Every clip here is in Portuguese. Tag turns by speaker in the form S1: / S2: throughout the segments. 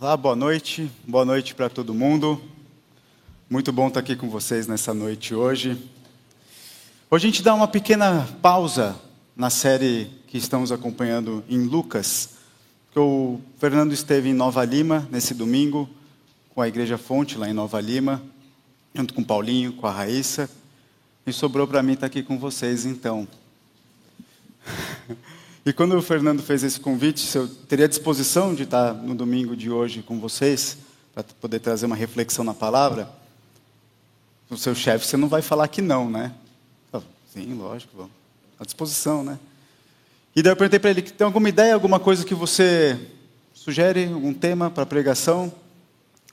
S1: Olá, boa noite. Boa noite para todo mundo. Muito bom estar aqui com vocês nessa noite hoje. Hoje a gente dá uma pequena pausa na série que estamos acompanhando em Lucas. Porque o Fernando esteve em Nova Lima nesse domingo, com a Igreja Fonte lá em Nova Lima, junto com o Paulinho, com a Raíssa. E sobrou para mim estar aqui com vocês então. E quando o Fernando fez esse convite, se eu teria disposição de estar no domingo de hoje com vocês, para poder trazer uma reflexão na palavra, o seu chefe, você não vai falar que não, né? Sim, lógico, vamos. À disposição, né? E daí eu perguntei para ele, tem alguma ideia, alguma coisa que você sugere, algum tema para pregação?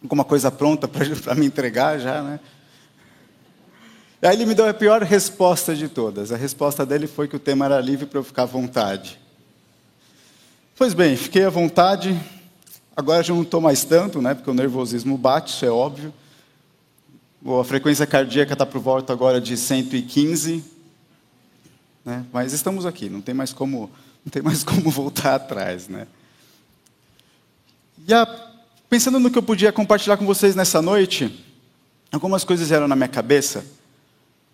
S1: Alguma coisa pronta para me entregar já, né? E aí ele me deu a pior resposta de todas. A resposta dele foi que o tema era livre para eu ficar à vontade. Pois bem, fiquei à vontade. Agora já não estou mais tanto, né? Porque o nervosismo bate, isso é óbvio. A frequência cardíaca está por volta agora de 115. Né? Mas estamos aqui, não tem mais como, não tem mais como voltar atrás, né? E a, pensando no que eu podia compartilhar com vocês nessa noite, algumas coisas eram na minha cabeça.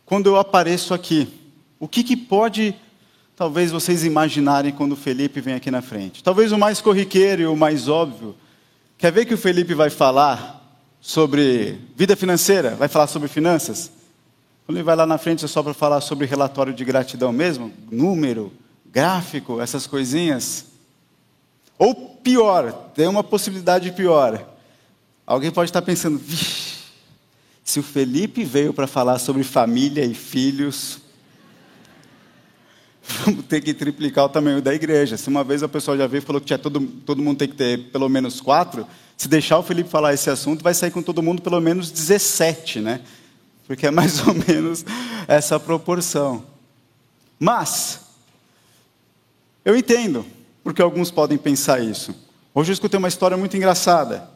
S1: Quando eu apareço aqui, o que, que pode talvez vocês imaginarem quando o Felipe vem aqui na frente. Talvez o mais corriqueiro e o mais óbvio. Quer ver que o Felipe vai falar sobre vida financeira? Vai falar sobre finanças? Quando ele vai lá na frente é só para falar sobre relatório de gratidão mesmo? Número, gráfico, essas coisinhas? Ou pior, tem uma possibilidade pior. Alguém pode estar pensando, se o Felipe veio para falar sobre família e filhos, vamos ter que triplicar o tamanho da igreja. Se uma vez a pessoa já veio e falou que tinha todo, todo mundo tem que ter pelo menos quatro, se deixar o Felipe falar esse assunto, vai sair com todo mundo pelo menos 17, né? Porque é mais ou menos essa proporção. Mas, eu entendo, porque alguns podem pensar isso. Hoje eu escutei uma história muito engraçada.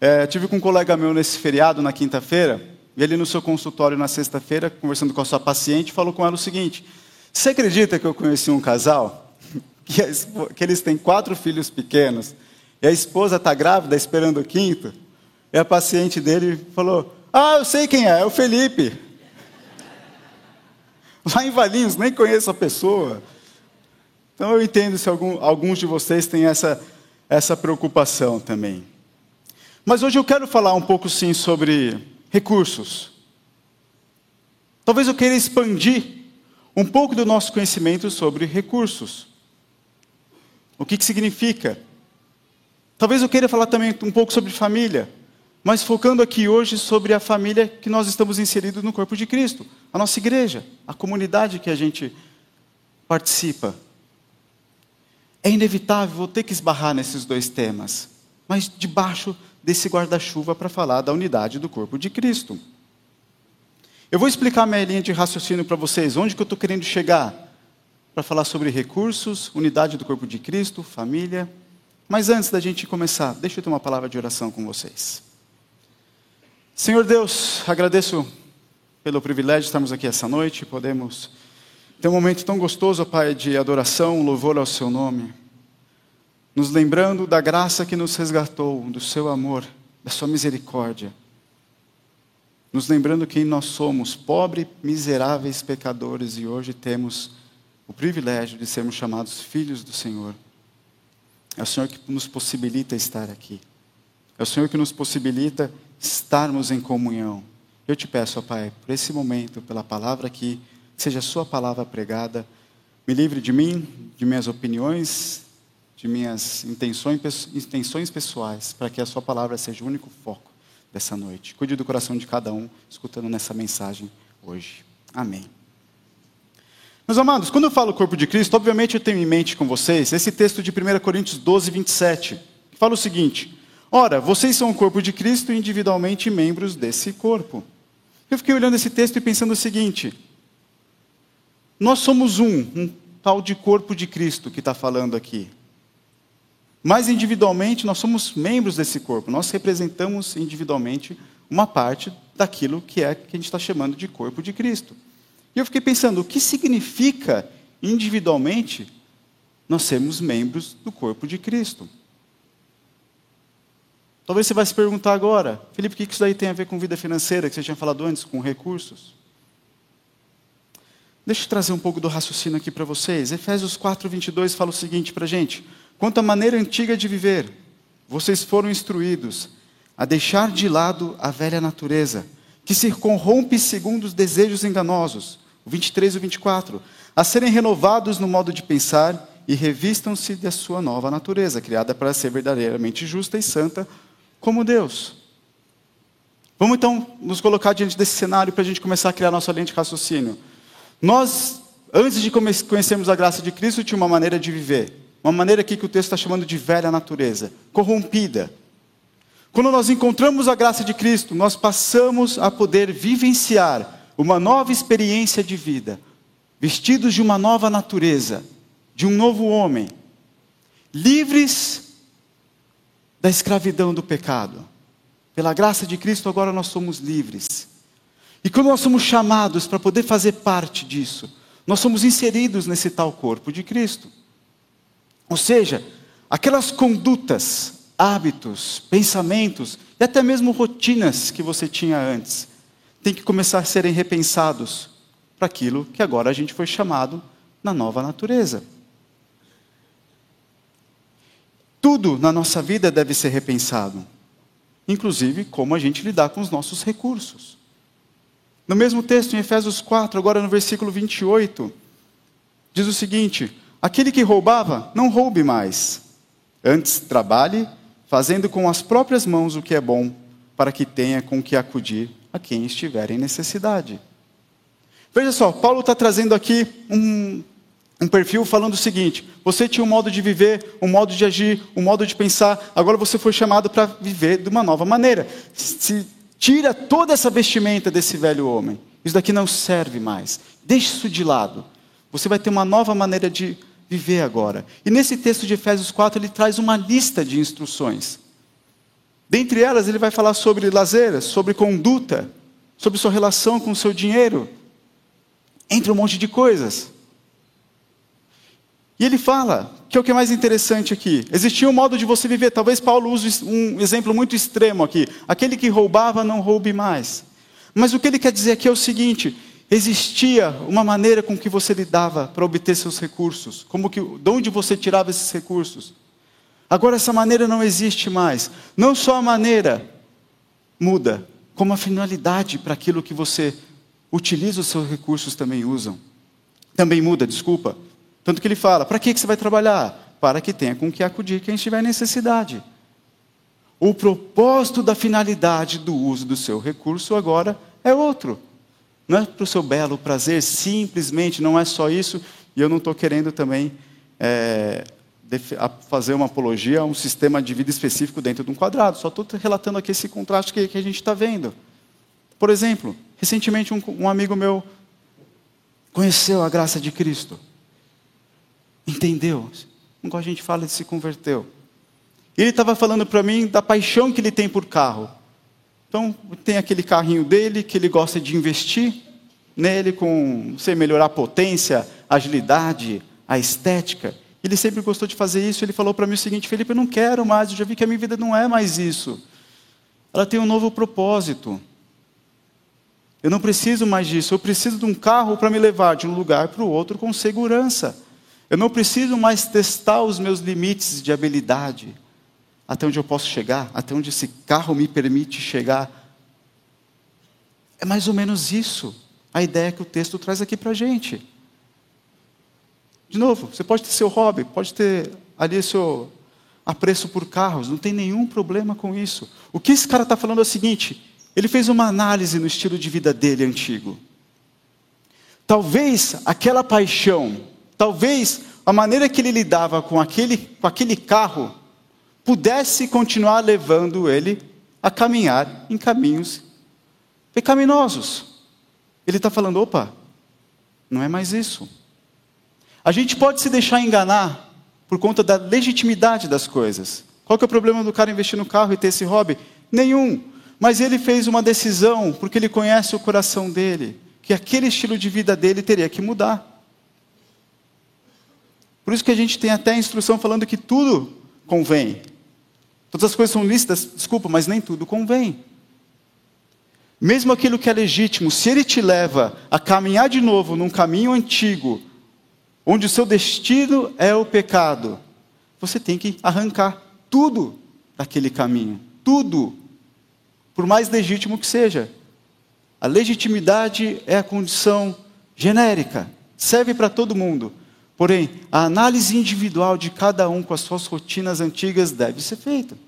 S1: É, tive com um colega meu nesse feriado, na quinta-feira, e ele no seu consultório na sexta-feira, conversando com a sua paciente, falou com ela o seguinte: você acredita que eu conheci um casal que, que eles têm quatro filhos pequenos e a esposa está grávida, esperando o quinto? E a paciente dele falou: Ah, eu sei quem é, é o Felipe. Lá em Valinhos, nem conheço a pessoa. Então eu entendo se algum, alguns de vocês têm essa, essa preocupação também. Mas hoje eu quero falar um pouco sim sobre recursos. Talvez eu queira expandir um pouco do nosso conhecimento sobre recursos. O que, que significa? Talvez eu queira falar também um pouco sobre família, mas focando aqui hoje sobre a família que nós estamos inseridos no corpo de Cristo, a nossa igreja, a comunidade que a gente participa. É inevitável, vou ter que esbarrar nesses dois temas, mas debaixo desse guarda-chuva para falar da unidade do corpo de Cristo. Eu vou explicar minha linha de raciocínio para vocês, onde que eu estou querendo chegar, para falar sobre recursos, unidade do corpo de Cristo, família. Mas antes da gente começar, deixa eu ter uma palavra de oração com vocês. Senhor Deus, agradeço pelo privilégio de estarmos aqui essa noite, podemos ter um momento tão gostoso, Pai, de adoração, louvor ao Seu nome, nos lembrando da graça que nos resgatou, do Seu amor, da Sua misericórdia nos lembrando que nós somos pobres, miseráveis pecadores e hoje temos o privilégio de sermos chamados filhos do Senhor. É o Senhor que nos possibilita estar aqui. É o Senhor que nos possibilita estarmos em comunhão. Eu te peço, ó Pai, por esse momento, pela palavra aqui, seja a Sua palavra pregada, me livre de mim, de minhas opiniões, de minhas intenções, intenções pessoais, para que a Sua palavra seja o único foco dessa noite. Cuide do coração de cada um, escutando nessa mensagem hoje. Amém. Meus amados, quando eu falo corpo de Cristo, obviamente eu tenho em mente com vocês esse texto de 1 Coríntios 12, 27, que fala o seguinte: Ora, vocês são o corpo de Cristo e individualmente membros desse corpo. Eu fiquei olhando esse texto e pensando o seguinte: nós somos um, um tal de corpo de Cristo que está falando aqui. Mas individualmente nós somos membros desse corpo, nós representamos individualmente uma parte daquilo que é que a gente está chamando de corpo de Cristo. E eu fiquei pensando, o que significa individualmente nós sermos membros do corpo de Cristo? Talvez você vai se perguntar agora, Felipe, o que isso daí tem a ver com vida financeira, que você tinha falado antes, com recursos? Deixa eu trazer um pouco do raciocínio aqui para vocês. Efésios 4, 22 fala o seguinte para a gente: Quanto à maneira antiga de viver, vocês foram instruídos a deixar de lado a velha natureza, que se corrompe segundo os desejos enganosos. O 23 e o 24. A serem renovados no modo de pensar e revistam-se da sua nova natureza, criada para ser verdadeiramente justa e santa, como Deus. Vamos então nos colocar diante desse cenário para a gente começar a criar nossa lente de raciocínio. Nós, antes de conhecermos a graça de Cristo, tinha uma maneira de viver. Uma maneira aqui que o texto está chamando de velha natureza, corrompida. Quando nós encontramos a graça de Cristo, nós passamos a poder vivenciar uma nova experiência de vida, vestidos de uma nova natureza, de um novo homem, livres da escravidão do pecado. Pela graça de Cristo, agora nós somos livres. E quando nós somos chamados para poder fazer parte disso, nós somos inseridos nesse tal corpo de Cristo. Ou seja, aquelas condutas, hábitos, pensamentos e até mesmo rotinas que você tinha antes, tem que começar a serem repensados para aquilo que agora a gente foi chamado na nova natureza. Tudo na nossa vida deve ser repensado, inclusive como a gente lidar com os nossos recursos. No mesmo texto, em Efésios 4, agora no versículo 28, diz o seguinte: Aquele que roubava, não roube mais. Antes, trabalhe, fazendo com as próprias mãos o que é bom, para que tenha com que acudir a quem estiver em necessidade. Veja só, Paulo está trazendo aqui um, um perfil falando o seguinte: você tinha um modo de viver, um modo de agir, um modo de pensar, agora você foi chamado para viver de uma nova maneira. Se tira toda essa vestimenta desse velho homem, isso daqui não serve mais, deixe isso de lado. Você vai ter uma nova maneira de viver agora. E nesse texto de Efésios 4, ele traz uma lista de instruções. Dentre elas, ele vai falar sobre lazer, sobre conduta, sobre sua relação com o seu dinheiro, entre um monte de coisas. E ele fala, que é o que é mais interessante aqui, existia um modo de você viver, talvez Paulo use um exemplo muito extremo aqui, aquele que roubava não roube mais. Mas o que ele quer dizer aqui é o seguinte, existia uma maneira com que você lidava para obter seus recursos, como que, de onde você tirava esses recursos. Agora essa maneira não existe mais. Não só a maneira muda, como a finalidade para aquilo que você utiliza os seus recursos também usam. Também muda, desculpa. Tanto que ele fala: para que você vai trabalhar? Para que tenha com que acudir quem estiver em necessidade. O propósito da finalidade do uso do seu recurso agora é outro. Não é para o seu belo prazer, simplesmente não é só isso, e eu não estou querendo também é, fazer uma apologia a um sistema de vida específico dentro de um quadrado, só estou relatando aqui esse contraste que, que a gente está vendo. Por exemplo, recentemente um, um amigo meu conheceu a graça de Cristo. Entendeu? Como a gente fala, ele se converteu. Ele estava falando para mim da paixão que ele tem por carro. Então, tem aquele carrinho dele que ele gosta de investir nele com, sei, melhorar a potência, a agilidade, a estética. Ele sempre gostou de fazer isso. Ele falou para mim o seguinte: Felipe, eu não quero mais, eu já vi que a minha vida não é mais isso. Ela tem um novo propósito. Eu não preciso mais disso. Eu preciso de um carro para me levar de um lugar para o outro com segurança. Eu não preciso mais testar os meus limites de habilidade, até onde eu posso chegar, até onde esse carro me permite chegar. É mais ou menos isso a ideia que o texto traz aqui para a gente. De novo, você pode ter seu hobby, pode ter ali seu apreço por carros, não tem nenhum problema com isso. O que esse cara está falando é o seguinte: ele fez uma análise no estilo de vida dele antigo. Talvez aquela paixão talvez a maneira que ele lidava com aquele, com aquele carro pudesse continuar levando ele a caminhar em caminhos pecaminosos. Ele está falando: opa, não é mais isso. A gente pode se deixar enganar por conta da legitimidade das coisas. Qual que é o problema do cara investir no carro e ter esse hobby? Nenhum. Mas ele fez uma decisão, porque ele conhece o coração dele, que aquele estilo de vida dele teria que mudar. Por isso que a gente tem até a instrução falando que tudo convém. Todas as coisas são lícitas, desculpa, mas nem tudo convém. Mesmo aquilo que é legítimo, se ele te leva a caminhar de novo num caminho antigo, onde o seu destino é o pecado, você tem que arrancar tudo daquele caminho, tudo, por mais legítimo que seja. A legitimidade é a condição genérica, serve para todo mundo. Porém, a análise individual de cada um com as suas rotinas antigas deve ser feita.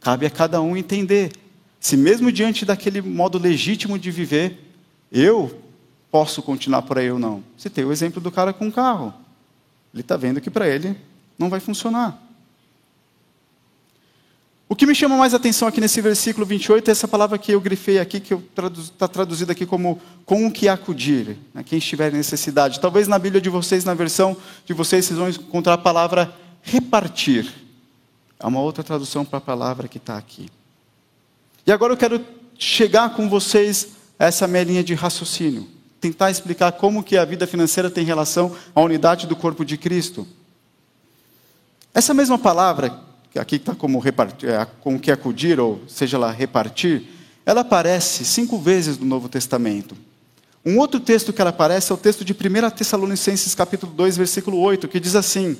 S1: Cabe a cada um entender se, mesmo diante daquele modo legítimo de viver, eu posso continuar por aí ou não. Você tem o exemplo do cara com o carro. Ele está vendo que para ele não vai funcionar. O que me chama mais atenção aqui nesse versículo 28 é essa palavra que eu grifei aqui, que está traduzida aqui como com o que acudir, né, quem estiver em necessidade. Talvez na Bíblia de vocês, na versão de vocês, vocês vão encontrar a palavra repartir. É uma outra tradução para a palavra que está aqui. E agora eu quero chegar com vocês a essa minha linha de raciocínio. Tentar explicar como que a vida financeira tem relação à unidade do corpo de Cristo. Essa mesma palavra aqui está como repartir, é, com que acudir, ou seja lá, repartir, ela aparece cinco vezes no Novo Testamento. Um outro texto que ela aparece é o texto de 1 Tessalonicenses capítulo 2, versículo 8, que diz assim: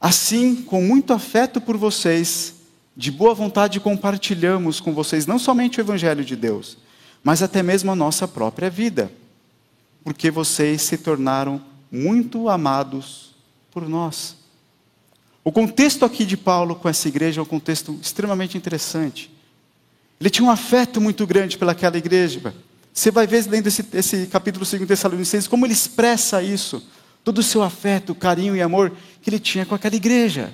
S1: Assim, com muito afeto por vocês, de boa vontade compartilhamos com vocês não somente o Evangelho de Deus, mas até mesmo a nossa própria vida, porque vocês se tornaram muito amados por nós. O contexto aqui de Paulo com essa igreja é um contexto extremamente interessante. Ele tinha um afeto muito grande pelaquela igreja. Você vai ver lendo esse, esse capítulo 2 Tessalonicenses como ele expressa isso, todo o seu afeto, carinho e amor que ele tinha com aquela igreja.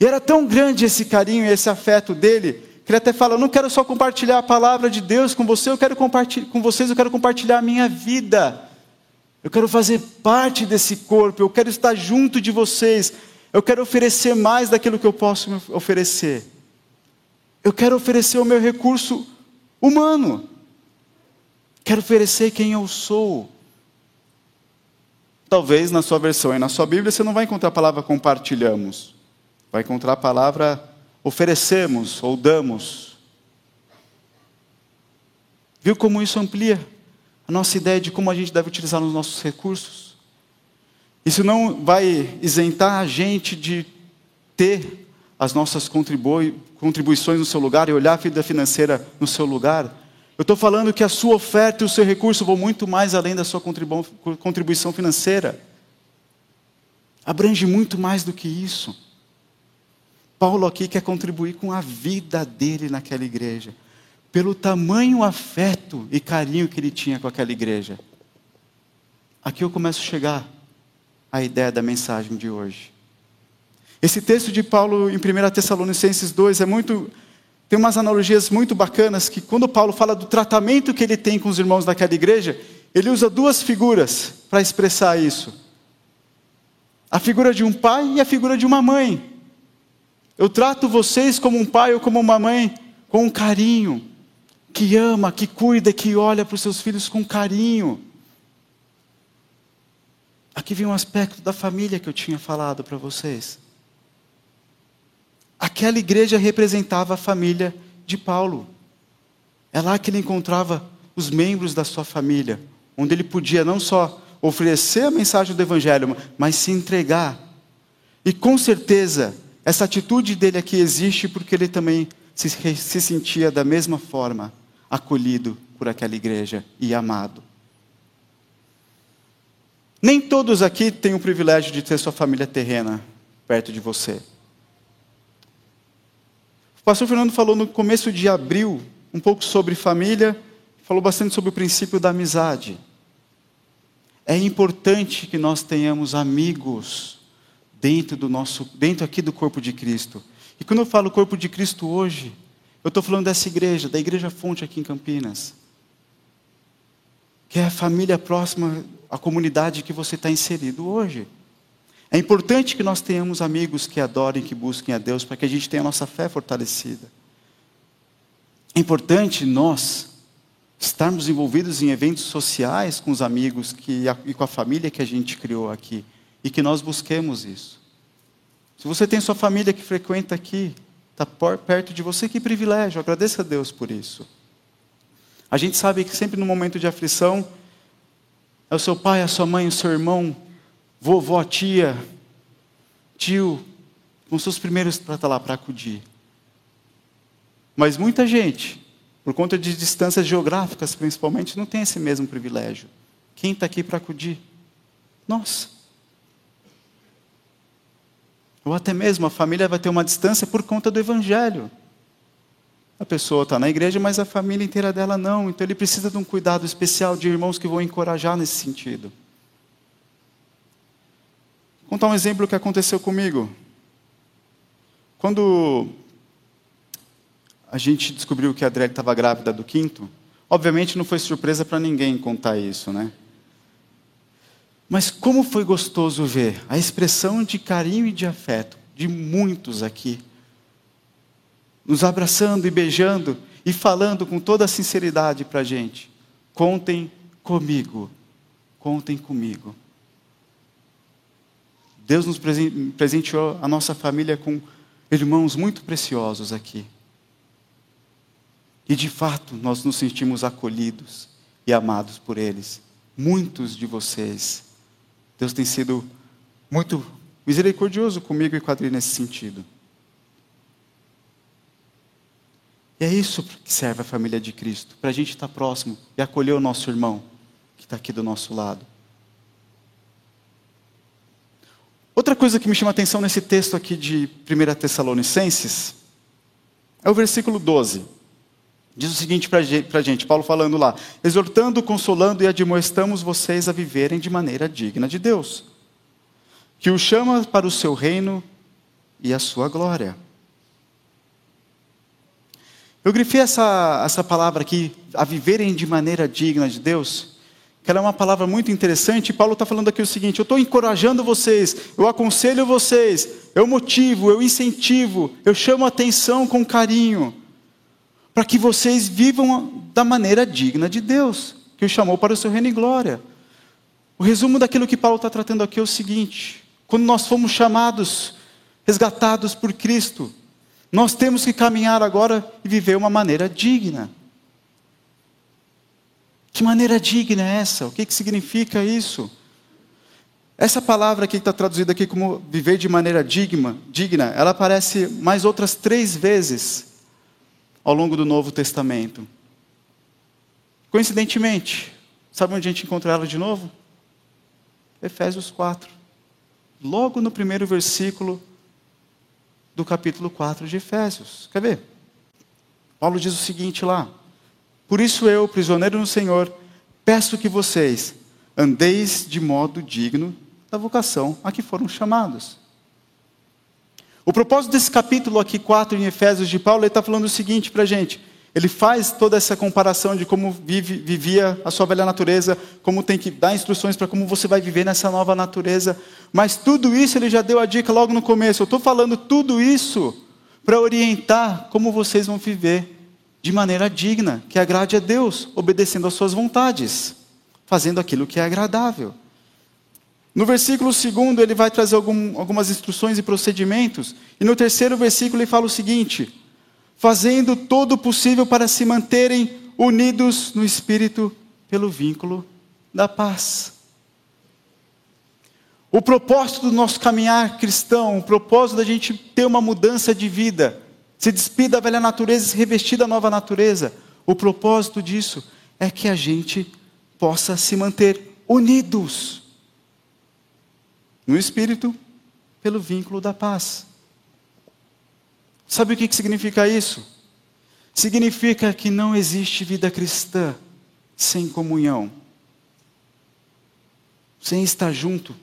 S1: E era tão grande esse carinho e esse afeto dele, que ele até fala: Eu não quero só compartilhar a palavra de Deus com você, eu quero compartilhar com vocês, eu quero compartilhar a minha vida. Eu quero fazer parte desse corpo, eu quero estar junto de vocês, eu quero oferecer mais daquilo que eu posso oferecer. Eu quero oferecer o meu recurso humano. Quero oferecer quem eu sou. Talvez na sua versão e na sua Bíblia você não vai encontrar a palavra compartilhamos. Vai encontrar a palavra oferecemos ou damos. Viu como isso amplia a nossa ideia de como a gente deve utilizar os nossos recursos? Isso não vai isentar a gente de ter as nossas contribui contribuições no seu lugar e olhar a vida financeira no seu lugar. Eu estou falando que a sua oferta e o seu recurso vão muito mais além da sua contribu contribuição financeira. Abrange muito mais do que isso. Paulo aqui quer contribuir com a vida dele naquela igreja, pelo tamanho afeto e carinho que ele tinha com aquela igreja. Aqui eu começo a chegar a ideia da mensagem de hoje. Esse texto de Paulo em 1 Tessalonicenses 2 é muito tem umas analogias muito bacanas que quando Paulo fala do tratamento que ele tem com os irmãos daquela igreja, ele usa duas figuras para expressar isso. A figura de um pai e a figura de uma mãe. Eu trato vocês como um pai ou como uma mãe com um carinho, que ama, que cuida, que olha para os seus filhos com carinho. Aqui vem um aspecto da família que eu tinha falado para vocês. Aquela igreja representava a família de Paulo. É lá que ele encontrava os membros da sua família, onde ele podia não só oferecer a mensagem do Evangelho, mas se entregar. E com certeza, essa atitude dele aqui existe porque ele também se, se sentia da mesma forma acolhido por aquela igreja e amado. Nem todos aqui têm o privilégio de ter sua família terrena perto de você. O pastor Fernando falou no começo de abril um pouco sobre família, falou bastante sobre o princípio da amizade. É importante que nós tenhamos amigos dentro do nosso, dentro aqui do corpo de Cristo. E quando eu falo corpo de Cristo hoje, eu estou falando dessa igreja, da igreja Fonte aqui em Campinas, que é a família próxima a comunidade que você está inserido hoje. É importante que nós tenhamos amigos que adorem, que busquem a Deus, para que a gente tenha a nossa fé fortalecida. É importante nós estarmos envolvidos em eventos sociais com os amigos que, e com a família que a gente criou aqui, e que nós busquemos isso. Se você tem sua família que frequenta aqui, está perto de você, que privilégio, agradeça a Deus por isso. A gente sabe que sempre no momento de aflição, é o seu pai, a sua mãe, o seu irmão, vovó, tia, tio, com seus primeiros para estar lá para acudir. Mas muita gente, por conta de distâncias geográficas principalmente, não tem esse mesmo privilégio. Quem está aqui para acudir? Nós. Ou até mesmo a família vai ter uma distância por conta do Evangelho. A pessoa está na igreja, mas a família inteira dela não. Então ele precisa de um cuidado especial de irmãos que vão encorajar nesse sentido. Contar um exemplo que aconteceu comigo. Quando a gente descobriu que a Adriele estava grávida do quinto, obviamente não foi surpresa para ninguém contar isso, né? Mas como foi gostoso ver a expressão de carinho e de afeto de muitos aqui, nos abraçando e beijando e falando com toda a sinceridade para a gente: contem comigo, contem comigo. Deus nos presenteou a nossa família com irmãos muito preciosos aqui. E de fato nós nos sentimos acolhidos e amados por eles. Muitos de vocês Deus tem sido muito misericordioso comigo e com a Adri nesse sentido. E é isso que serve a família de Cristo, para a gente estar próximo e acolher o nosso irmão que está aqui do nosso lado. Outra coisa que me chama a atenção nesse texto aqui de 1 Tessalonicenses é o versículo 12. Diz o seguinte para a gente, Paulo falando lá: exortando, consolando e admoestamos vocês a viverem de maneira digna de Deus, que o chama para o seu reino e a sua glória. Eu grifei essa, essa palavra aqui, a viverem de maneira digna de Deus, que ela é uma palavra muito interessante. E Paulo está falando aqui o seguinte: eu estou encorajando vocês, eu aconselho vocês, eu motivo, eu incentivo, eu chamo atenção com carinho para que vocês vivam da maneira digna de Deus, que o chamou para o seu reino e glória. O resumo daquilo que Paulo está tratando aqui é o seguinte: quando nós fomos chamados, resgatados por Cristo, nós temos que caminhar agora e viver uma maneira digna. Que maneira digna é essa? O que, que significa isso? Essa palavra que está traduzida aqui como viver de maneira digna, digna, ela aparece mais outras três vezes ao longo do Novo Testamento. Coincidentemente, sabe onde a gente encontra ela de novo? Efésios 4. Logo no primeiro versículo do capítulo 4 de Efésios. Quer ver? Paulo diz o seguinte lá: Por isso eu, prisioneiro no Senhor, peço que vocês andeis de modo digno da vocação a que foram chamados o propósito desse capítulo aqui, 4 em Efésios de Paulo, ele está falando o seguinte para a gente. Ele faz toda essa comparação de como vive, vivia a sua velha natureza, como tem que dar instruções para como você vai viver nessa nova natureza. Mas tudo isso ele já deu a dica logo no começo. Eu estou falando tudo isso para orientar como vocês vão viver de maneira digna, que agrade a Deus, obedecendo às suas vontades, fazendo aquilo que é agradável. No versículo segundo, ele vai trazer algum, algumas instruções e procedimentos. E no terceiro versículo, ele fala o seguinte: fazendo todo o possível para se manterem unidos no espírito pelo vínculo da paz. O propósito do nosso caminhar cristão, o propósito da gente ter uma mudança de vida, se despir da velha natureza e se revestir da nova natureza, o propósito disso é que a gente possa se manter unidos no espírito, pelo vínculo da paz. Sabe o que significa isso? Significa que não existe vida cristã sem comunhão, sem estar junto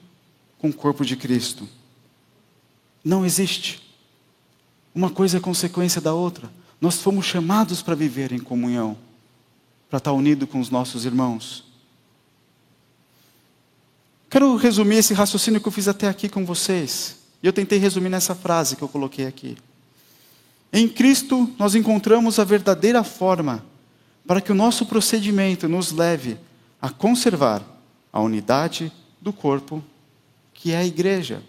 S1: com o corpo de Cristo. Não existe. Uma coisa é consequência da outra. Nós fomos chamados para viver em comunhão, para estar unido com os nossos irmãos. Quero resumir esse raciocínio que eu fiz até aqui com vocês. E eu tentei resumir nessa frase que eu coloquei aqui. Em Cristo, nós encontramos a verdadeira forma para que o nosso procedimento nos leve a conservar a unidade do corpo, que é a igreja.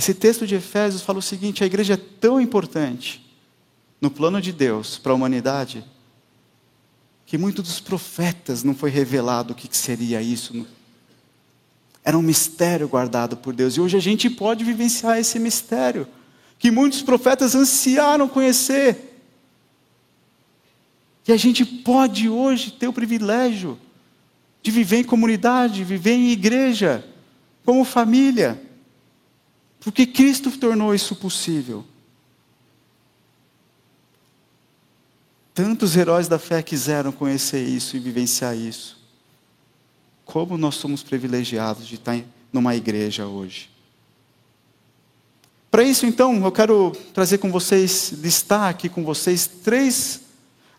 S1: Esse texto de Efésios fala o seguinte: a igreja é tão importante no plano de Deus para a humanidade que muitos dos profetas não foi revelado o que seria isso. Era um mistério guardado por Deus. E hoje a gente pode vivenciar esse mistério que muitos profetas ansiaram conhecer. E a gente pode hoje ter o privilégio de viver em comunidade, viver em igreja, como família, porque Cristo tornou isso possível. Tantos heróis da fé quiseram conhecer isso e vivenciar isso. Como nós somos privilegiados de estar numa igreja hoje. Para isso, então, eu quero trazer com vocês, listar aqui com vocês três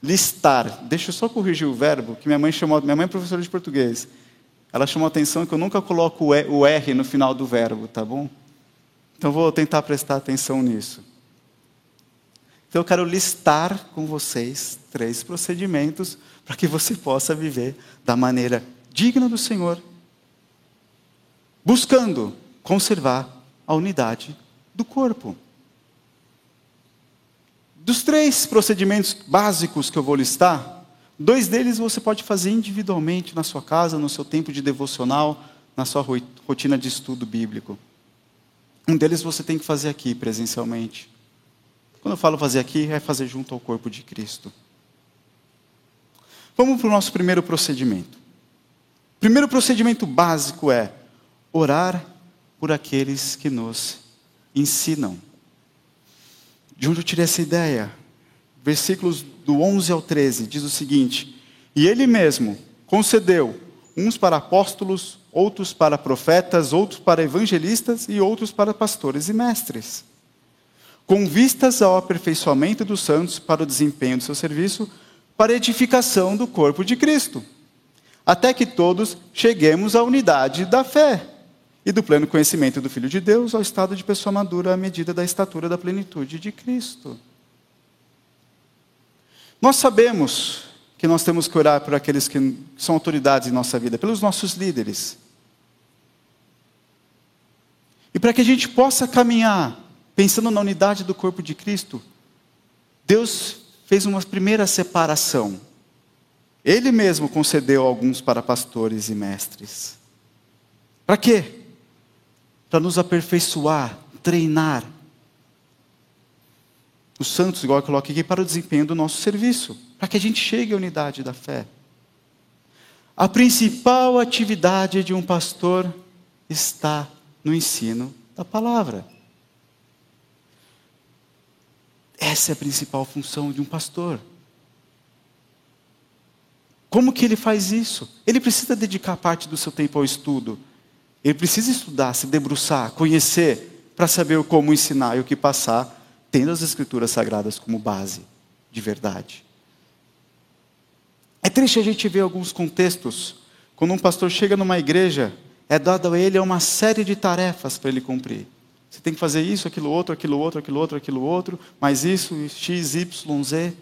S1: listar. Deixa eu só corrigir o verbo, que minha mãe chamou, minha mãe é professora de português. Ela chamou a atenção que eu nunca coloco o R no final do verbo, tá bom? Então vou tentar prestar atenção nisso. Então eu quero listar com vocês três procedimentos para que você possa viver da maneira digna do Senhor, buscando conservar a unidade do corpo. Dos três procedimentos básicos que eu vou listar, dois deles você pode fazer individualmente na sua casa, no seu tempo de devocional, na sua rotina de estudo bíblico. Um deles você tem que fazer aqui presencialmente. Quando eu falo fazer aqui, é fazer junto ao corpo de Cristo. Vamos para o nosso primeiro procedimento. O primeiro procedimento básico é orar por aqueles que nos ensinam. De onde eu tirei essa ideia? Versículos do 11 ao 13 diz o seguinte: E ele mesmo concedeu uns para apóstolos, outros para profetas, outros para evangelistas e outros para pastores e mestres, com vistas ao aperfeiçoamento dos santos para o desempenho do seu serviço, para a edificação do corpo de Cristo, até que todos cheguemos à unidade da fé e do pleno conhecimento do Filho de Deus ao estado de pessoa madura à medida da estatura da plenitude de Cristo. Nós sabemos que nós temos que orar por aqueles que são autoridades em nossa vida, pelos nossos líderes. E para que a gente possa caminhar pensando na unidade do corpo de Cristo, Deus fez uma primeira separação. Ele mesmo concedeu alguns para pastores e mestres. Para quê? para nos aperfeiçoar, treinar. Os santos, igual eu coloco aqui, para o desempenho do nosso serviço, para que a gente chegue à unidade da fé. A principal atividade de um pastor está no ensino da palavra. Essa é a principal função de um pastor. Como que ele faz isso? Ele precisa dedicar parte do seu tempo ao estudo, ele precisa estudar, se debruçar, conhecer, para saber como ensinar e o que passar, tendo as Escrituras Sagradas como base de verdade. É triste a gente ver alguns contextos, quando um pastor chega numa igreja, é dado a ele uma série de tarefas para ele cumprir. Você tem que fazer isso, aquilo outro, aquilo outro, aquilo outro, aquilo outro, mais isso, X, Y, Z.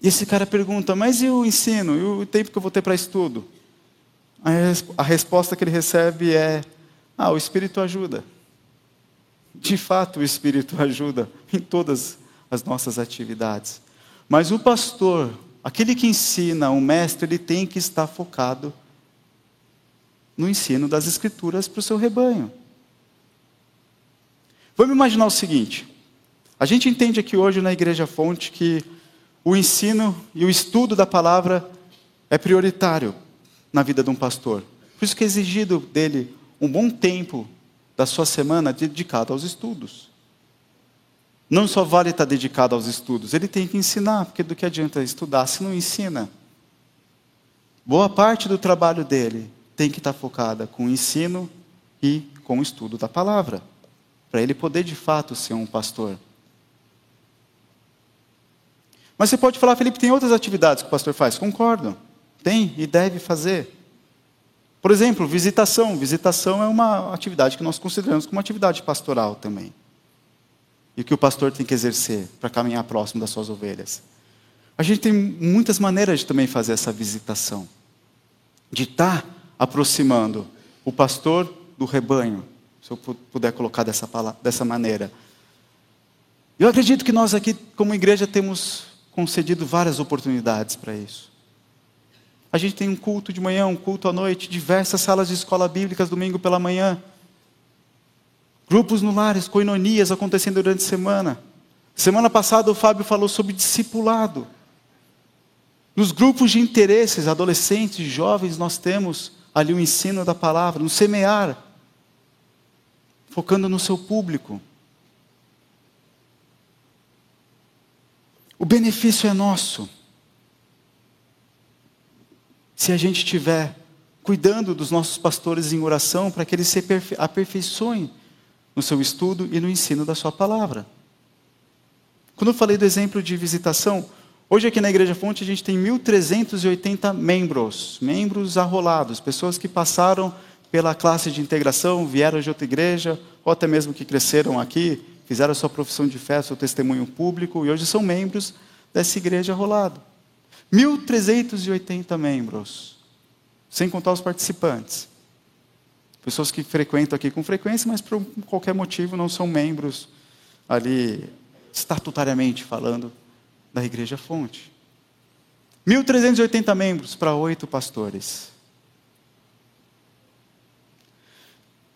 S1: E esse cara pergunta, mas e o ensino? E o tempo que eu vou ter para estudo? a resposta que ele recebe é: Ah, o Espírito ajuda. De fato, o Espírito ajuda em todas as nossas atividades. Mas o pastor, aquele que ensina, o mestre, ele tem que estar focado no ensino das Escrituras para o seu rebanho. Vamos imaginar o seguinte: a gente entende aqui hoje na Igreja Fonte que o ensino e o estudo da palavra é prioritário na vida de um pastor. Por isso que é exigido dele um bom tempo da sua semana dedicado aos estudos. Não só vale estar dedicado aos estudos, ele tem que ensinar, porque do que adianta estudar se não ensina? Boa parte do trabalho dele tem que estar focada com o ensino e com o estudo da palavra, para ele poder de fato ser um pastor. Mas você pode falar, Felipe, tem outras atividades que o pastor faz? Concordo. Tem e deve fazer. Por exemplo, visitação. Visitação é uma atividade que nós consideramos como atividade pastoral também. E que o pastor tem que exercer para caminhar próximo das suas ovelhas. A gente tem muitas maneiras de também fazer essa visitação. De estar aproximando o pastor do rebanho, se eu puder colocar dessa, dessa maneira. Eu acredito que nós aqui, como igreja, temos concedido várias oportunidades para isso. A gente tem um culto de manhã, um culto à noite, diversas salas de escola bíblicas domingo pela manhã. Grupos no lares, coinonias acontecendo durante a semana. Semana passada o Fábio falou sobre discipulado. Nos grupos de interesses, adolescentes, jovens, nós temos ali o ensino da palavra, no semear, focando no seu público. O benefício é nosso. Se a gente estiver cuidando dos nossos pastores em oração para que eles se aperfeiçoem no seu estudo e no ensino da sua palavra. Quando eu falei do exemplo de visitação, hoje aqui na Igreja Fonte a gente tem 1.380 membros, membros arrolados, pessoas que passaram pela classe de integração, vieram de outra igreja, ou até mesmo que cresceram aqui, fizeram sua profissão de fé, seu testemunho público, e hoje são membros dessa igreja arrolada. 1.380 membros, sem contar os participantes. Pessoas que frequentam aqui com frequência, mas por qualquer motivo não são membros ali estatutariamente falando, da Igreja Fonte. 1.380 membros para oito pastores.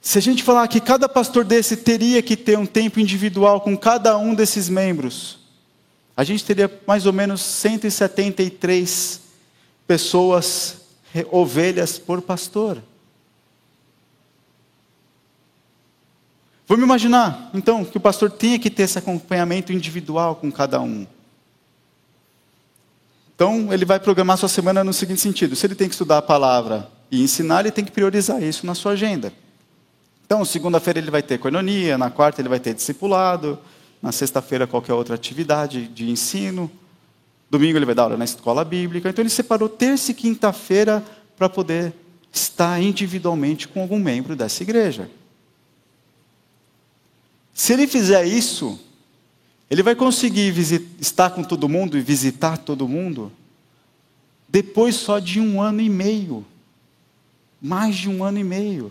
S1: Se a gente falar que cada pastor desse teria que ter um tempo individual com cada um desses membros, a gente teria mais ou menos 173 pessoas, ovelhas por pastor. Vamos imaginar, então, que o pastor tenha que ter esse acompanhamento individual com cada um. Então, ele vai programar sua semana no seguinte sentido: se ele tem que estudar a palavra e ensinar, ele tem que priorizar isso na sua agenda. Então, segunda-feira ele vai ter coinonia, na quarta ele vai ter discipulado, na sexta-feira qualquer outra atividade de ensino, domingo ele vai dar aula na escola bíblica. Então, ele separou terça e quinta-feira para poder estar individualmente com algum membro dessa igreja. Se ele fizer isso, ele vai conseguir estar com todo mundo e visitar todo mundo depois só de um ano e meio. Mais de um ano e meio.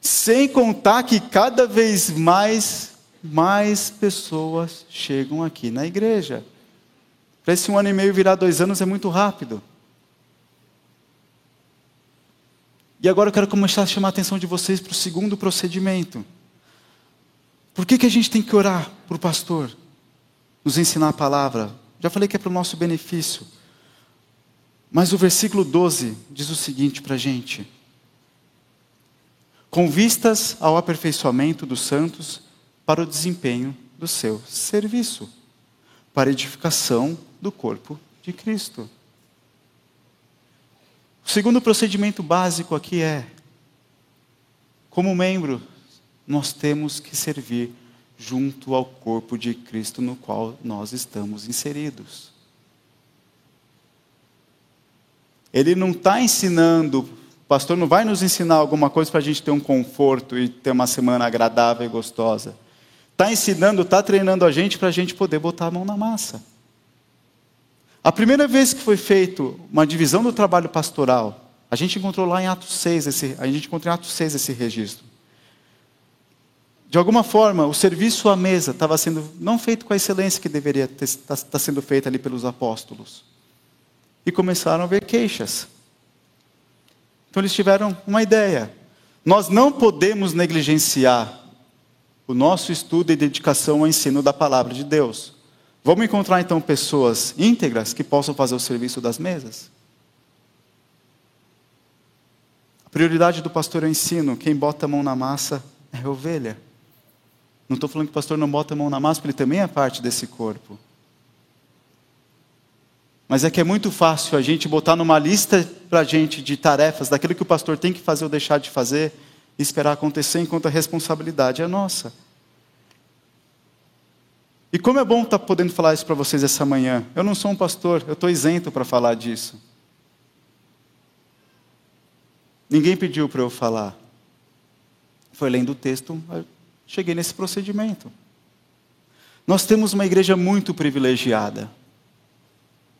S1: Sem contar que cada vez mais, mais pessoas chegam aqui na igreja. Para esse um ano e meio virar dois anos é muito rápido. E agora eu quero começar a chamar a atenção de vocês para o segundo procedimento. Por que, que a gente tem que orar para o pastor? Nos ensinar a palavra. Já falei que é para o nosso benefício. Mas o versículo 12 diz o seguinte para a gente: Com vistas ao aperfeiçoamento dos santos para o desempenho do seu serviço, para edificação do corpo de Cristo. O segundo procedimento básico aqui é: como membro nós temos que servir junto ao corpo de Cristo no qual nós estamos inseridos. Ele não está ensinando, o pastor não vai nos ensinar alguma coisa para a gente ter um conforto e ter uma semana agradável e gostosa. Está ensinando, está treinando a gente para a gente poder botar a mão na massa. A primeira vez que foi feito uma divisão do trabalho pastoral, a gente encontrou lá em Atos 6, esse, a gente encontrou em Atos 6 esse registro. De alguma forma, o serviço à mesa estava sendo não feito com a excelência que deveria estar tá, tá sendo feito ali pelos apóstolos. E começaram a ver queixas. Então eles tiveram uma ideia. Nós não podemos negligenciar o nosso estudo e dedicação ao ensino da palavra de Deus. Vamos encontrar então pessoas íntegras que possam fazer o serviço das mesas? A prioridade do pastor é o ensino. Quem bota a mão na massa é a ovelha. Não estou falando que o pastor não bota a mão na massa, porque ele também é parte desse corpo. Mas é que é muito fácil a gente botar numa lista para a gente de tarefas, daquilo que o pastor tem que fazer ou deixar de fazer, e esperar acontecer enquanto a responsabilidade é nossa. E como é bom estar tá podendo falar isso para vocês essa manhã. Eu não sou um pastor, eu estou isento para falar disso. Ninguém pediu para eu falar. Foi lendo o texto, cheguei nesse procedimento. Nós temos uma igreja muito privilegiada.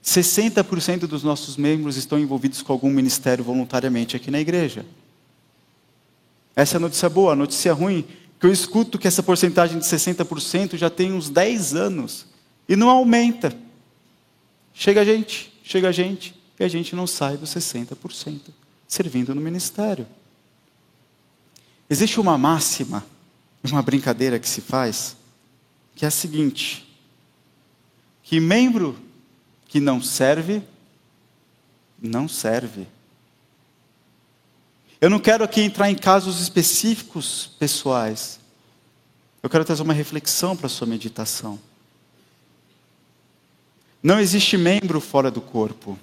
S1: 60% dos nossos membros estão envolvidos com algum ministério voluntariamente aqui na igreja. Essa é a notícia boa. A notícia ruim que eu escuto que essa porcentagem de 60% já tem uns 10 anos e não aumenta. Chega a gente, chega a gente, e a gente não sai dos 60% servindo no ministério. Existe uma máxima, uma brincadeira que se faz, que é a seguinte: que membro que não serve, não serve. Eu não quero aqui entrar em casos específicos pessoais. Eu quero trazer uma reflexão para a sua meditação. Não existe membro fora do corpo.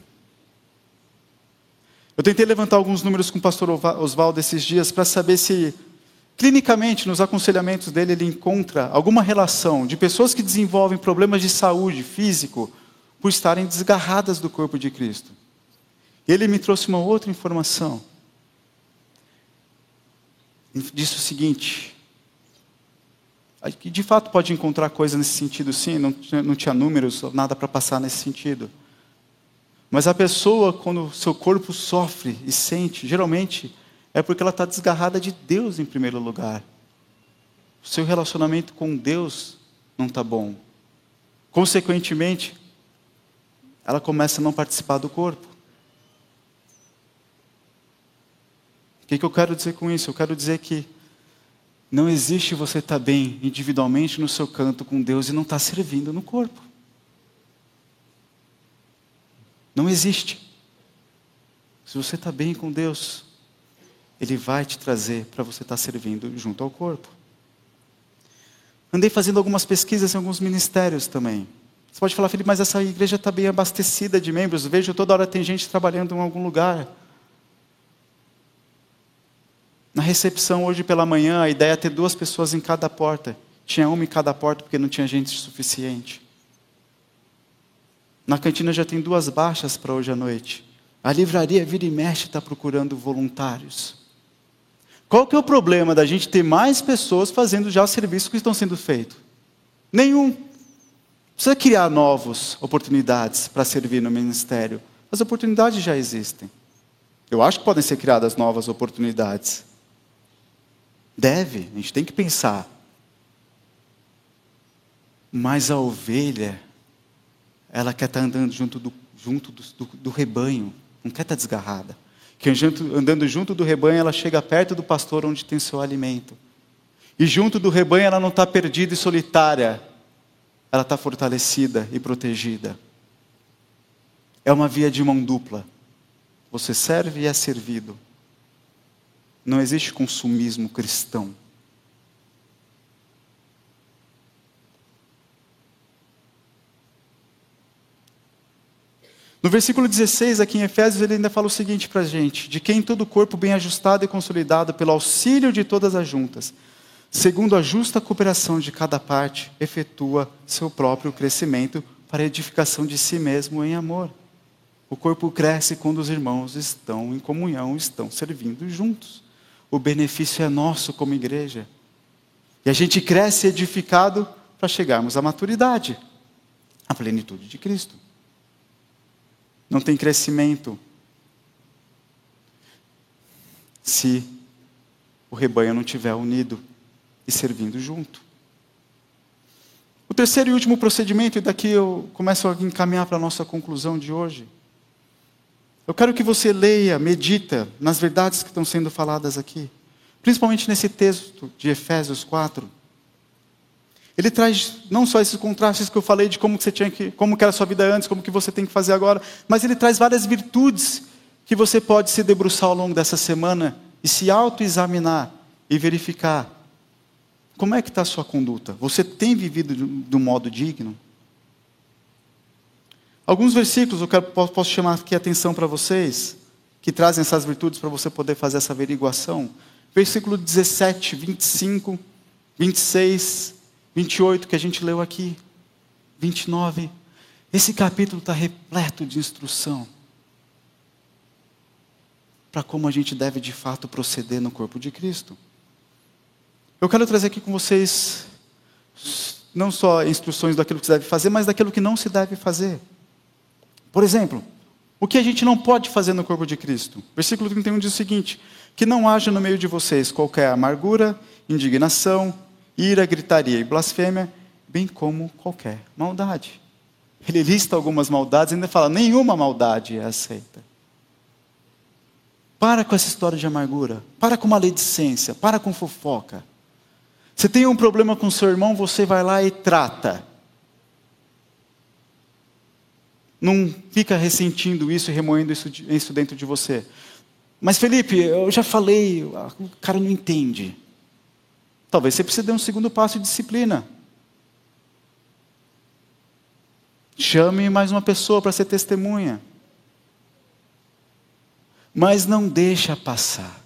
S1: Eu tentei levantar alguns números com o pastor Oswaldo esses dias para saber se, clinicamente, nos aconselhamentos dele, ele encontra alguma relação de pessoas que desenvolvem problemas de saúde físico por estarem desgarradas do corpo de Cristo. Ele me trouxe uma outra informação. Disse o seguinte: que de fato pode encontrar coisa nesse sentido, sim, não, não tinha números, nada para passar nesse sentido. Mas a pessoa, quando seu corpo sofre e sente, geralmente é porque ela está desgarrada de Deus em primeiro lugar. O seu relacionamento com Deus não está bom. Consequentemente, ela começa a não participar do corpo. O que, que eu quero dizer com isso? Eu quero dizer que não existe você estar tá bem individualmente no seu canto com Deus e não estar tá servindo no corpo. Não existe. Se você está bem com Deus, Ele vai te trazer para você estar tá servindo junto ao corpo. Andei fazendo algumas pesquisas em alguns ministérios também. Você pode falar, Felipe, mas essa igreja está bem abastecida de membros. Vejo toda hora tem gente trabalhando em algum lugar. Na recepção hoje pela manhã, a ideia é ter duas pessoas em cada porta. Tinha uma em cada porta porque não tinha gente suficiente. Na cantina já tem duas baixas para hoje à noite. A livraria Vira e Mexe está procurando voluntários. Qual que é o problema da gente ter mais pessoas fazendo já os serviços que estão sendo feitos? Nenhum. Precisa criar novas oportunidades para servir no ministério. As oportunidades já existem. Eu acho que podem ser criadas novas oportunidades. Deve, a gente tem que pensar. Mas a ovelha ela quer estar andando junto do, junto do, do, do rebanho, não quer estar desgarrada. Que andando junto do rebanho, ela chega perto do pastor onde tem seu alimento. E junto do rebanho, ela não está perdida e solitária, ela está fortalecida e protegida. É uma via de mão dupla. Você serve e é servido. Não existe consumismo cristão. No versículo 16, aqui em Efésios, ele ainda fala o seguinte para a gente: de quem todo o corpo bem ajustado e consolidado pelo auxílio de todas as juntas, segundo a justa cooperação de cada parte, efetua seu próprio crescimento para a edificação de si mesmo em amor. O corpo cresce quando os irmãos estão em comunhão, estão servindo juntos. O benefício é nosso como igreja. E a gente cresce edificado para chegarmos à maturidade, à plenitude de Cristo não tem crescimento. Se o rebanho não estiver unido e servindo junto. O terceiro e último procedimento, e daqui eu começo a encaminhar para a nossa conclusão de hoje. Eu quero que você leia, medita nas verdades que estão sendo faladas aqui, principalmente nesse texto de Efésios 4. Ele traz não só esses contrastes que eu falei de como que você tinha que, como que era a sua vida antes, como que você tem que fazer agora, mas ele traz várias virtudes que você pode se debruçar ao longo dessa semana e se autoexaminar e verificar como é que está a sua conduta. Você tem vivido de um modo digno? Alguns versículos eu quero, posso chamar aqui a atenção para vocês, que trazem essas virtudes para você poder fazer essa averiguação. Versículo 17, 25, 26, 28 que a gente leu aqui, 29. Esse capítulo está repleto de instrução para como a gente deve de fato proceder no corpo de Cristo. Eu quero trazer aqui com vocês não só instruções daquilo que se deve fazer, mas daquilo que não se deve fazer. Por exemplo, o que a gente não pode fazer no corpo de Cristo? Versículo 31 diz o seguinte: que não haja no meio de vocês qualquer amargura, indignação, ira, gritaria e blasfêmia, bem como qualquer maldade. Ele lista algumas maldades e ainda fala: nenhuma maldade é aceita. Para com essa história de amargura, para com maledicência, para com fofoca. Você tem um problema com seu irmão, você vai lá e trata. Não fica ressentindo isso e remoendo isso, isso dentro de você. Mas Felipe, eu já falei, o cara não entende. Talvez você precise dar um segundo passo de disciplina. Chame mais uma pessoa para ser testemunha. Mas não deixa passar.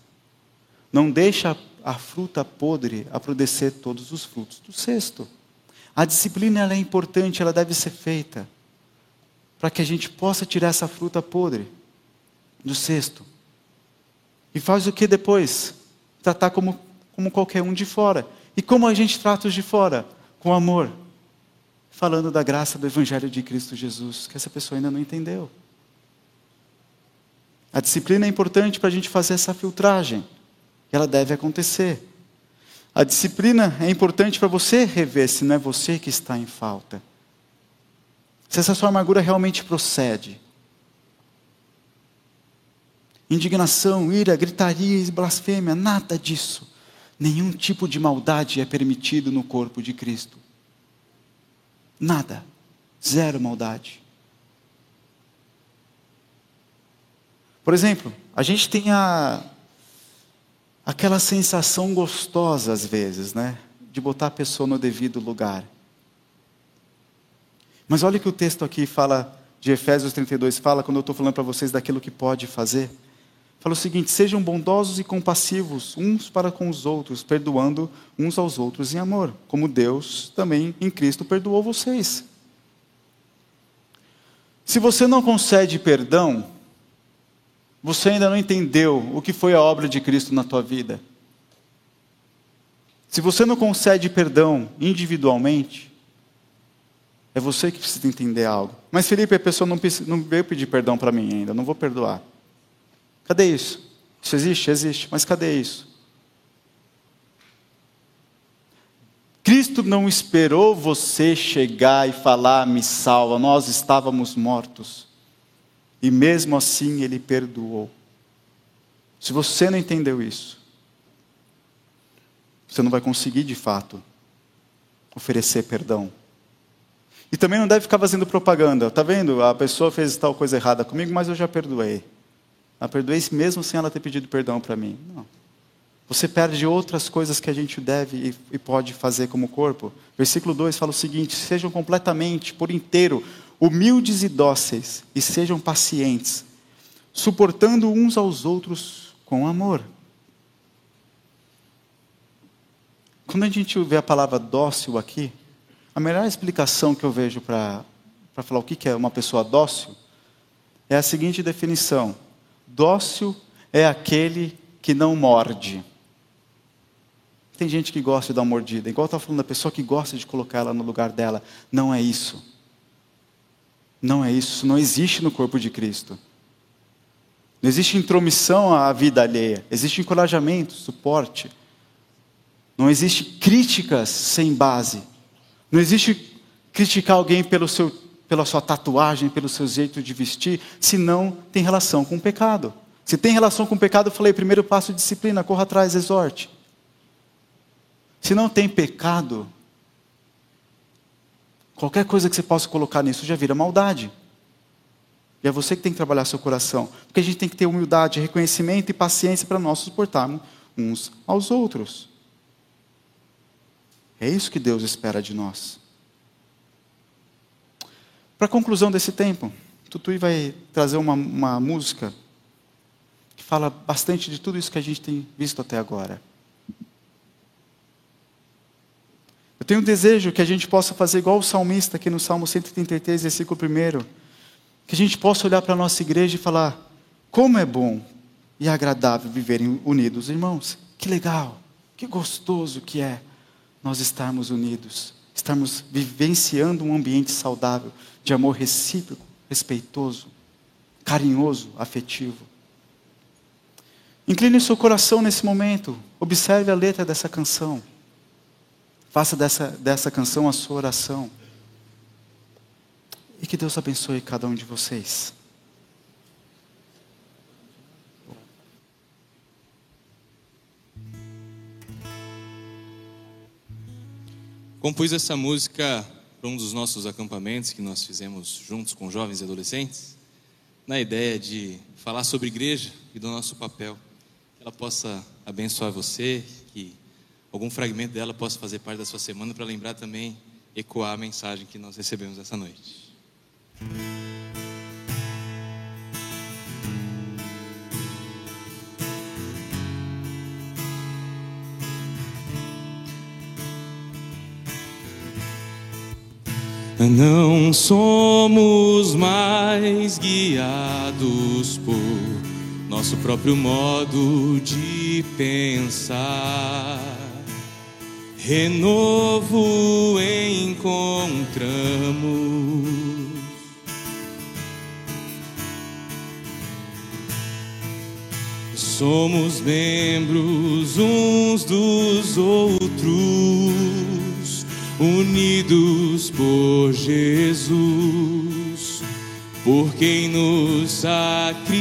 S1: Não deixa a fruta podre apodrecer todos os frutos do cesto. A disciplina ela é importante, ela deve ser feita para que a gente possa tirar essa fruta podre do cesto. E faz o que depois? Tratar como, como qualquer um de fora. E como a gente trata os de fora? Com amor. Falando da graça do Evangelho de Cristo Jesus, que essa pessoa ainda não entendeu. A disciplina é importante para a gente fazer essa filtragem. Ela deve acontecer. A disciplina é importante para você rever se não é você que está em falta. Se essa sua amargura realmente procede. Indignação, ira, gritaria blasfêmia, nada disso. Nenhum tipo de maldade é permitido no corpo de Cristo. Nada. Zero maldade. Por exemplo, a gente tem a, aquela sensação gostosa às vezes, né? De botar a pessoa no devido lugar. Mas olha o que o texto aqui fala, de Efésios 32, fala, quando eu estou falando para vocês daquilo que pode fazer. Fala o seguinte: sejam bondosos e compassivos uns para com os outros, perdoando uns aos outros em amor, como Deus também em Cristo perdoou vocês. Se você não concede perdão, você ainda não entendeu o que foi a obra de Cristo na tua vida. Se você não concede perdão individualmente, é você que precisa entender algo. Mas Felipe, a pessoa não, não veio pedir perdão para mim ainda, não vou perdoar. Cadê isso? Isso existe? Existe, mas cadê isso? Cristo não esperou você chegar e falar, me salva, nós estávamos mortos. E mesmo assim ele perdoou. Se você não entendeu isso, você não vai conseguir de fato oferecer perdão. E também não deve ficar fazendo propaganda. Tá vendo? A pessoa fez tal coisa errada comigo, mas eu já perdoei. Eu perdoei mesmo sem ela ter pedido perdão para mim. Não. Você perde outras coisas que a gente deve e pode fazer como corpo. Versículo 2 fala o seguinte: sejam completamente, por inteiro, humildes e dóceis, e sejam pacientes, suportando uns aos outros com amor. Quando a gente vê a palavra dócil aqui, a melhor explicação que eu vejo para falar o que é uma pessoa dócil é a seguinte definição: dócil é aquele que não morde. Tem gente que gosta de dar uma mordida, igual estava falando da pessoa que gosta de colocar ela no lugar dela. Não é isso. Não é isso. Não existe no corpo de Cristo. Não existe intromissão à vida alheia. Existe encorajamento, suporte. Não existe críticas sem base. Não existe criticar alguém pelo seu, pela sua tatuagem, pelo seu jeito de vestir, se não tem relação com o pecado. Se tem relação com o pecado, eu falei, primeiro passo disciplina, corra atrás, exorte. Se não tem pecado, qualquer coisa que você possa colocar nisso já vira maldade. E é você que tem que trabalhar seu coração. Porque a gente tem que ter humildade, reconhecimento e paciência para nós suportarmos uns aos outros. É isso que Deus espera de nós. Para a conclusão desse tempo, Tutui vai trazer uma, uma música que fala bastante de tudo isso que a gente tem visto até agora. Eu tenho um desejo que a gente possa fazer igual o salmista aqui no Salmo 133, versículo 1. Que a gente possa olhar para a nossa igreja e falar: como é bom e agradável viverem unidos, irmãos. Que legal, que gostoso que é nós estarmos unidos, estarmos vivenciando um ambiente saudável de amor recíproco, respeitoso, carinhoso, afetivo. Incline seu coração nesse momento. Observe a letra dessa canção. Faça dessa, dessa canção a sua oração. E que Deus abençoe cada um de vocês.
S2: Compus essa música para um dos nossos acampamentos que nós fizemos juntos com jovens e adolescentes, na ideia de falar sobre igreja e do nosso papel. Que ela possa abençoar você, que algum fragmento dela possa fazer parte da sua semana para lembrar também, ecoar a mensagem que nós recebemos essa noite. Não somos mais guiados por nosso próprio modo de pensar. Renovo encontramos. Somos membros uns dos outros unidos por Jesus, por quem nos sacrificamos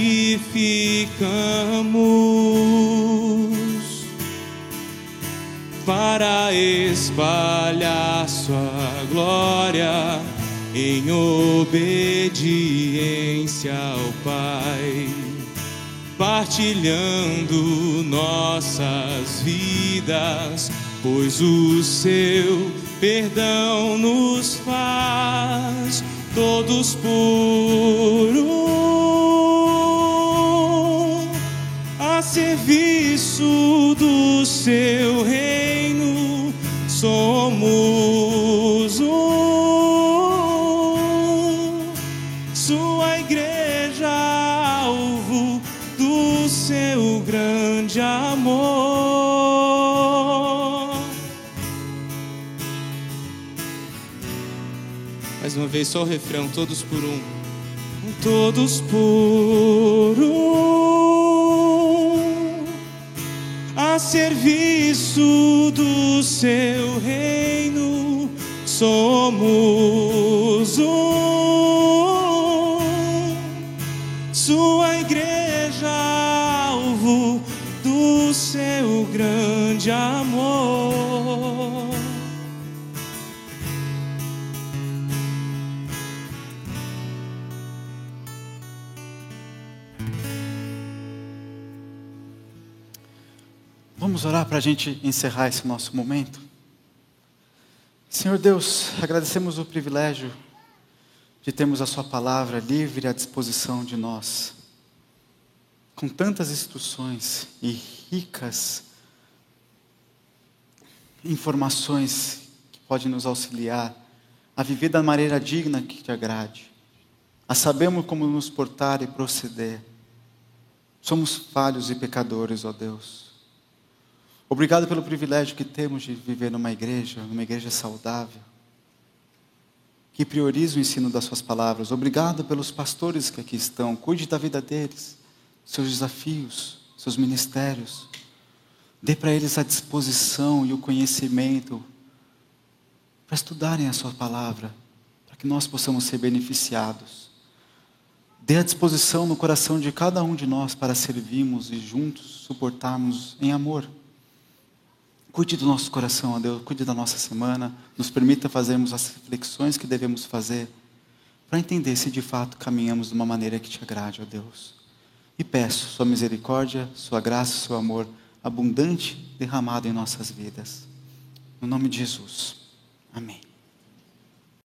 S2: para espalhar Sua glória em obediência ao Pai, partilhando nossas vidas, pois o seu perdão nos faz todos um, a serviço do seu reino, somos vez, só o refrão, todos por um. Todos por um, a serviço do seu reino, somos um, sua igreja, alvo do seu grande amor.
S1: Vamos orar para a gente encerrar esse nosso momento? Senhor Deus, agradecemos o privilégio de termos a Sua palavra livre à disposição de nós, com tantas instruções e ricas informações que podem nos auxiliar a viver da maneira digna que te agrade, a sabermos como nos portar e proceder. Somos falhos e pecadores, ó Deus. Obrigado pelo privilégio que temos de viver numa igreja, numa igreja saudável, que prioriza o ensino das Suas palavras. Obrigado pelos pastores que aqui estão. Cuide da vida deles, seus desafios, seus ministérios. Dê para eles a disposição e o conhecimento para estudarem a Sua palavra, para que nós possamos ser beneficiados. Dê a disposição no coração de cada um de nós para servirmos e juntos suportarmos em amor. Cuide do nosso coração, ó Deus, cuide da nossa semana, nos permita fazermos as reflexões que devemos fazer para entender se de fato caminhamos de uma maneira que te agrade, ó Deus. E peço Sua misericórdia, Sua graça, Seu amor abundante derramado em nossas vidas. No nome de Jesus. Amém.